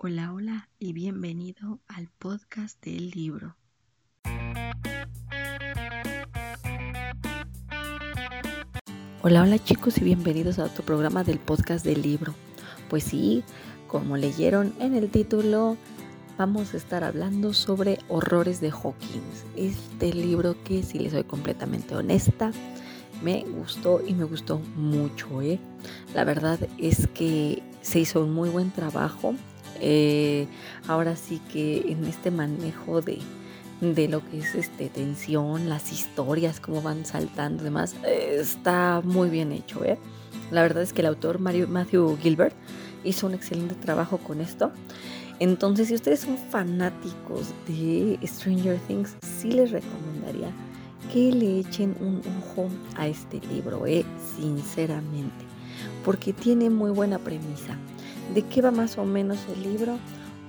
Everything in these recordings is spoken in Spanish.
Hola, hola y bienvenido al podcast del libro. Hola, hola chicos y bienvenidos a otro programa del podcast del libro. Pues sí, como leyeron en el título, vamos a estar hablando sobre Horrores de Hawkins. Este libro que, si les soy completamente honesta, me gustó y me gustó mucho. ¿eh? La verdad es que se hizo un muy buen trabajo eh, ahora sí que en este manejo de, lo que es este tensión, las historias, cómo van saltando y demás, está muy bien hecho. ¿eh? La verdad es que el autor Mario, Matthew Gilbert hizo un excelente trabajo con esto. Entonces, si ustedes son fanáticos de Stranger Things, sí les recomendaría que le echen un ojo a este libro, ¿eh? sinceramente, porque tiene muy buena premisa. ¿De qué va más o menos el libro?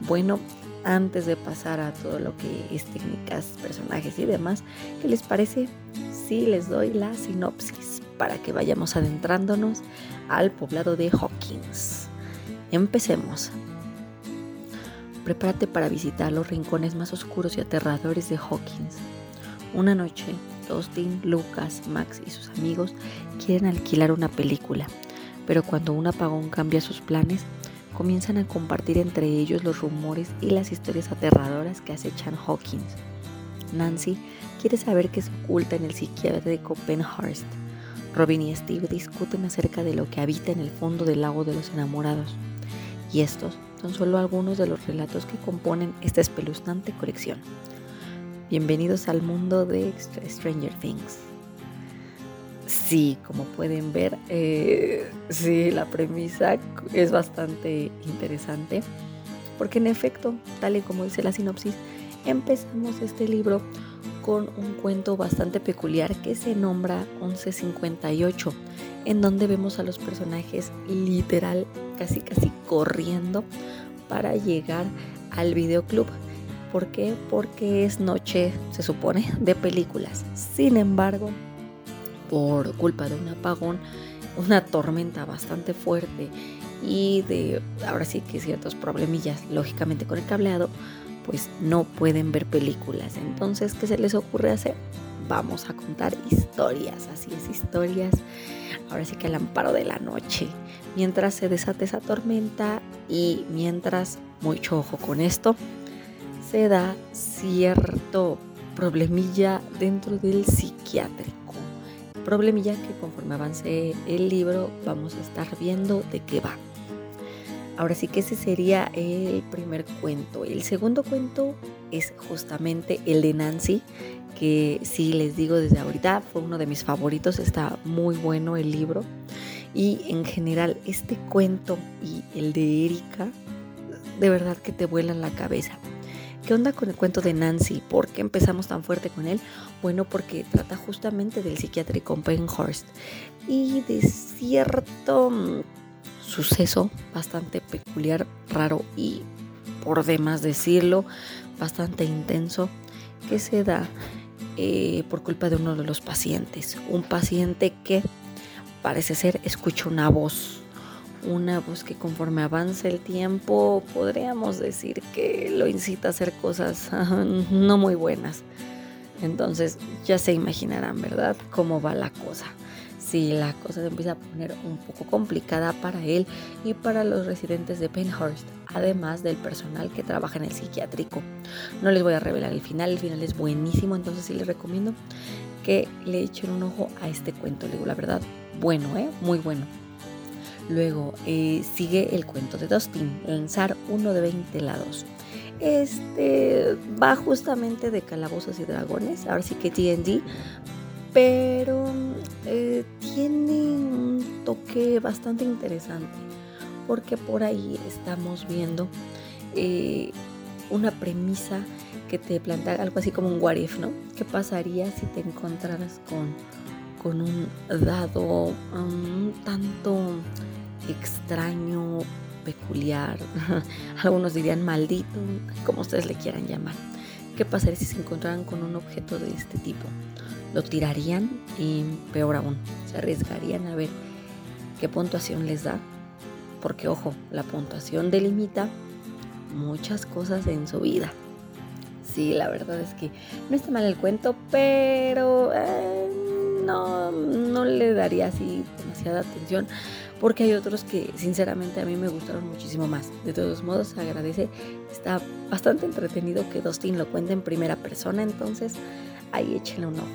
Bueno, antes de pasar a todo lo que es técnicas, personajes y demás, ¿qué les parece si les doy la sinopsis para que vayamos adentrándonos al poblado de Hawkins? Empecemos. Prepárate para visitar los rincones más oscuros y aterradores de Hawkins. Una noche, Dustin, Lucas, Max y sus amigos quieren alquilar una película, pero cuando un apagón cambia sus planes, comienzan a compartir entre ellos los rumores y las historias aterradoras que acechan Hawkins. Nancy quiere saber qué se oculta en el psiquiátrico Penhurst. Robin y Steve discuten acerca de lo que habita en el fondo del lago de los enamorados. Y estos son solo algunos de los relatos que componen esta espeluznante colección. Bienvenidos al mundo de Stranger Things. Sí, como pueden ver, eh, sí, la premisa es bastante interesante, porque en efecto, tal y como dice la sinopsis, empezamos este libro con un cuento bastante peculiar que se nombra 1158, en donde vemos a los personajes literal casi casi corriendo para llegar al videoclub. ¿Por qué? Porque es noche, se supone, de películas. Sin embargo, por culpa de un apagón, una tormenta bastante fuerte y de ahora sí que ciertos problemillas lógicamente con el cableado, pues no pueden ver películas. Entonces, ¿qué se les ocurre hacer? Vamos a contar historias, así es, historias, ahora sí que al amparo de la noche, mientras se desate esa tormenta y mientras, mucho ojo con esto, se da cierto problemilla dentro del psiquiátrico problemilla que conforme avance el libro vamos a estar viendo de qué va. Ahora sí que ese sería el primer cuento. El segundo cuento es justamente el de Nancy, que sí les digo desde ahorita fue uno de mis favoritos, está muy bueno el libro. Y en general este cuento y el de Erika, de verdad que te vuelan la cabeza. ¿Qué onda con el cuento de Nancy? ¿Por qué empezamos tan fuerte con él? Bueno, porque trata justamente del psiquiátrico Penhurst y de cierto mm, suceso bastante peculiar, raro y, por demás decirlo, bastante intenso que se da eh, por culpa de uno de los pacientes. Un paciente que parece ser escucha una voz una voz que conforme avanza el tiempo podríamos decir que lo incita a hacer cosas no muy buenas. Entonces ya se imaginarán, ¿verdad? Cómo va la cosa. Si la cosa se empieza a poner un poco complicada para él y para los residentes de Penhurst, además del personal que trabaja en el psiquiátrico. No les voy a revelar el final, el final es buenísimo, entonces sí les recomiendo que le echen un ojo a este cuento. Le digo la verdad, bueno, ¿eh? Muy bueno. Luego eh, sigue el cuento de Dustin, lanzar uno de 20 lados. Este va justamente de calabozos y dragones, ahora sí que TND, pero eh, tiene un toque bastante interesante porque por ahí estamos viendo eh, una premisa que te plantea algo así como un what if, ¿no? ¿Qué pasaría si te encontraras con, con un dado un tanto extraño, peculiar, algunos dirían maldito, como ustedes le quieran llamar. ¿Qué pasaría si se encontraran con un objeto de este tipo? Lo tirarían y peor aún, se arriesgarían a ver qué puntuación les da, porque ojo, la puntuación delimita muchas cosas en su vida. Sí, la verdad es que no está mal el cuento, pero eh, no, no le daría así demasiada atención porque hay otros que sinceramente a mí me gustaron muchísimo más. De todos modos, agradece, está bastante entretenido que Dustin lo cuente en primera persona, entonces ahí échenle un ojo.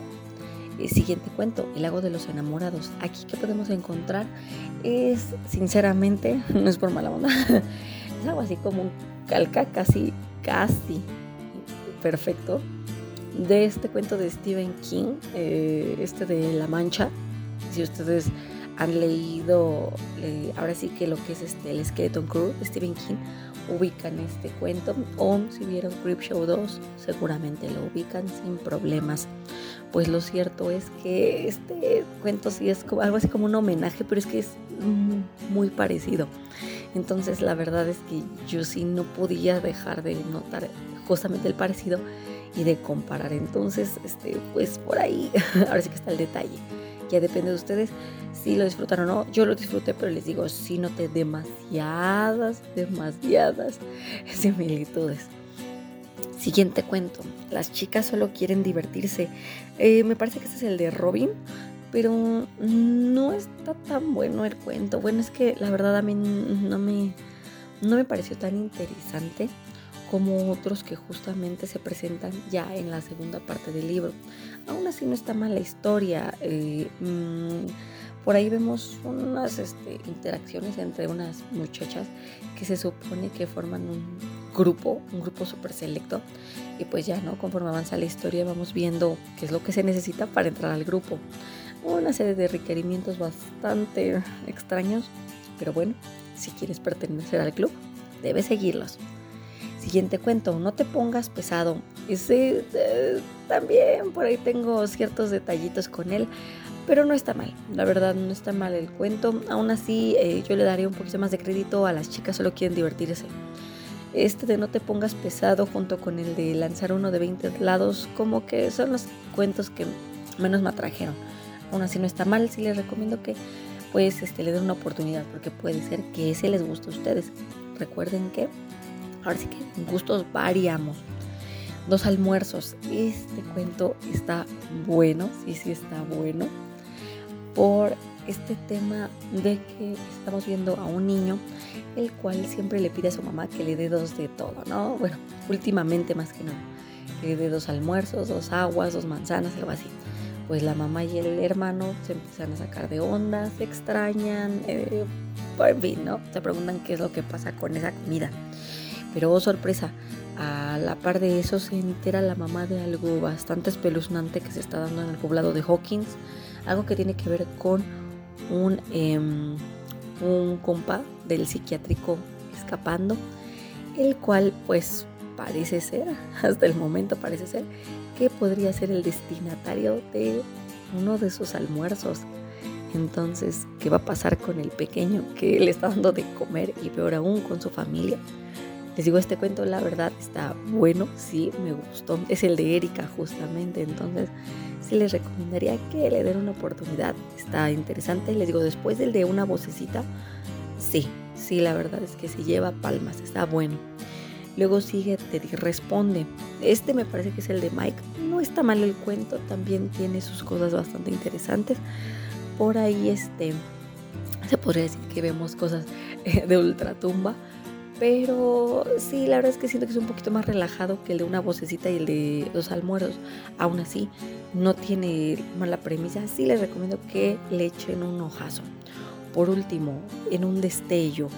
El siguiente cuento, El lago de los enamorados. Aquí que podemos encontrar es, sinceramente, no es por mala onda, es algo así como un calca casi, casi perfecto de este cuento de Stephen King, eh, este de La Mancha. Si ustedes han leído, eh, ahora sí que lo que es este, el Skeleton Crew Stephen King, ubican este cuento. O si vieron Show 2, seguramente lo ubican sin problemas. Pues lo cierto es que este cuento sí es algo así como un homenaje, pero es que es muy parecido. Entonces la verdad es que yo sí no podía dejar de notar justamente el parecido y de comparar. Entonces, este, pues por ahí, ahora sí que está el detalle. Ya depende de ustedes si lo disfrutaron o no. Yo lo disfruté, pero les digo, sí noté demasiadas, demasiadas similitudes. Siguiente cuento. Las chicas solo quieren divertirse. Eh, me parece que este es el de Robin, pero no está tan bueno el cuento. Bueno, es que la verdad a mí no me, no me pareció tan interesante como otros que justamente se presentan ya en la segunda parte del libro. Aún así no está mal la historia. Eh, mm, por ahí vemos unas este, interacciones entre unas muchachas que se supone que forman un grupo, un grupo súper selecto. Y pues ya, ¿no? Conforme avanza la historia vamos viendo qué es lo que se necesita para entrar al grupo. Una serie de requerimientos bastante extraños, pero bueno, si quieres pertenecer al club, debes seguirlos. Siguiente cuento, no te pongas pesado. Ese eh, también por ahí tengo ciertos detallitos con él, pero no está mal. La verdad no está mal el cuento. Aún así, eh, yo le daría un poquito más de crédito a las chicas, solo quieren divertirse. Este de no te pongas pesado junto con el de lanzar uno de 20 lados, como que son los cuentos que menos me atrajeron. Aún así no está mal, sí les recomiendo que pues este, le den una oportunidad, porque puede ser que ese les guste a ustedes. Recuerden que ahora sí que gustos variamos. Dos almuerzos. Este cuento está bueno, sí, sí está bueno, por este tema de que estamos viendo a un niño el cual siempre le pide a su mamá que le dé dos de todo, ¿no? Bueno, últimamente más que nada, que le dé dos almuerzos, dos aguas, dos manzanas, algo así. Pues la mamá y el hermano se empiezan a sacar de ondas, se extrañan, eh, en fin, ¿no? Se preguntan qué es lo que pasa con esa comida. Pero oh sorpresa, a la par de eso se entera la mamá de algo bastante espeluznante que se está dando en el poblado de Hawkins, algo que tiene que ver con un, em, un compa del psiquiátrico escapando, el cual pues parece ser, hasta el momento parece ser, que podría ser el destinatario de uno de sus almuerzos. Entonces, ¿qué va a pasar con el pequeño que le está dando de comer y peor aún con su familia? Les digo, este cuento la verdad está bueno, sí, me gustó. Es el de Erika justamente, entonces sí les recomendaría que le den una oportunidad. Está interesante. Les digo, después del de una vocecita, sí, sí, la verdad es que se lleva palmas, está bueno. Luego sigue Teddy Responde. Este me parece que es el de Mike. No está mal el cuento, también tiene sus cosas bastante interesantes. Por ahí este se podría decir que vemos cosas de ultratumba pero sí, la verdad es que siento que es un poquito más relajado que el de una vocecita y el de los almuerzos. Aún así, no tiene mala premisa. Sí les recomiendo que le echen un ojazo. Por último, en un destello.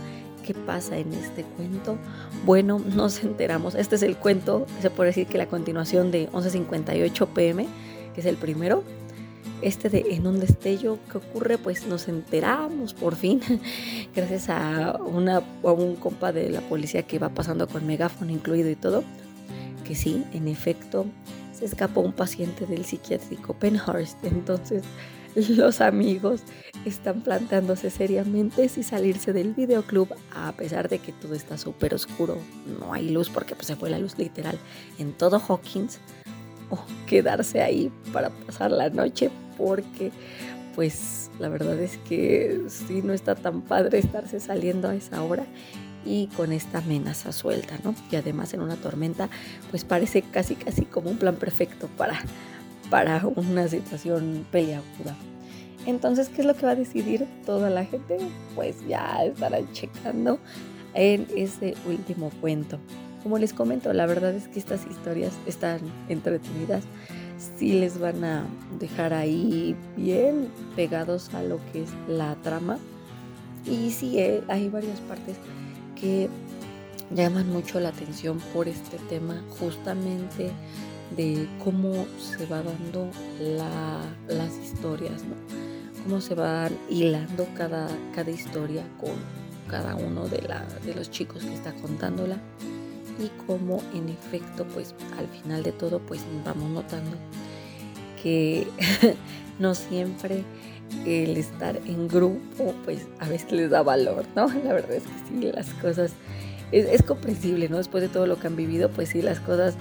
¿Qué pasa en este cuento? Bueno, nos enteramos. Este es el cuento, se puede decir que la continuación de 11.58 pm, que es el primero este de En un destello que ocurre, pues nos enteramos por fin, gracias a, una, a un compa de la policía que va pasando con megáfono incluido y todo, que sí, en efecto, se escapó un paciente del psiquiátrico Penhurst. Entonces, los amigos están plantándose seriamente si salirse del videoclub a pesar de que todo está súper oscuro, no hay luz porque pues, se fue la luz literal en todo Hawkins o quedarse ahí para pasar la noche porque pues la verdad es que sí no está tan padre estarse saliendo a esa hora y con esta amenaza suelta, ¿no? Y además en una tormenta, pues parece casi casi como un plan perfecto para, para una situación peliaguda. Entonces, ¿qué es lo que va a decidir toda la gente? Pues ya estarán checando en ese último cuento. Como les comento, la verdad es que estas historias están entretenidas. Sí les van a dejar ahí bien pegados a lo que es la trama. Y sí, eh, hay varias partes que llaman mucho la atención por este tema, justamente de cómo se va dando las historias, ¿no? Cómo se van hilando cada, cada historia con cada uno de, la, de los chicos que está contándola y cómo en efecto pues al final de todo pues vamos notando que no siempre el estar en grupo pues a veces les da valor, ¿no? La verdad es que sí, las cosas es, comprensible, ¿no? Después de todo lo que han vivido, pues sí, las cosas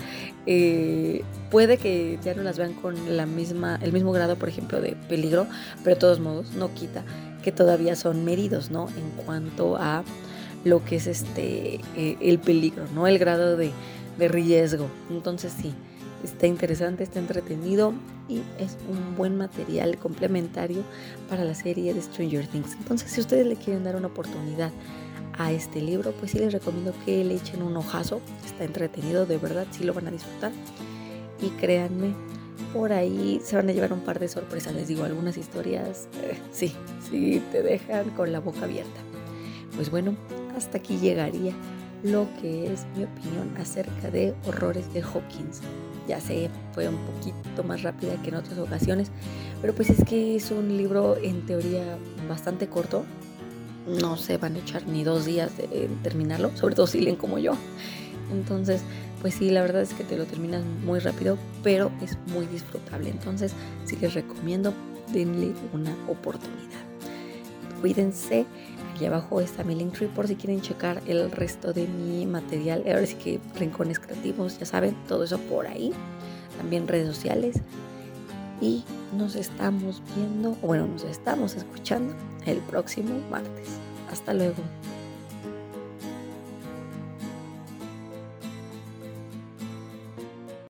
eh, puede que ya no las vean con la misma, el mismo grado, por ejemplo, de peligro, pero de todos modos no quita que todavía son medidos, ¿no? En cuanto a lo que es este eh, el peligro, ¿no? El grado de, de riesgo. Entonces sí, está interesante, está entretenido y es un buen material complementario para la serie de Stranger Things. Entonces, si ustedes le quieren dar una oportunidad a este libro, pues sí les recomiendo que le echen un ojazo. Está entretenido, de verdad, sí lo van a disfrutar. Y créanme, por ahí se van a llevar un par de sorpresas. Les digo, algunas historias, eh, sí, sí te dejan con la boca abierta. Pues bueno, hasta aquí llegaría lo que es mi opinión acerca de Horrores de Hawkins. Ya sé, fue un poquito más rápida que en otras ocasiones, pero pues es que es un libro en teoría bastante corto, no se van a echar ni dos días de terminarlo, sobre todo si leen como yo. Entonces, pues sí, la verdad es que te lo terminas muy rápido, pero es muy disfrutable. Entonces, sí les recomiendo, denle una oportunidad. Cuídense, aquí abajo está mi link tree por si quieren checar el resto de mi material. Ahora sí que rincones creativos, ya saben, todo eso por ahí. También redes sociales. Y nos estamos viendo, bueno, nos estamos escuchando el próximo martes. Hasta luego.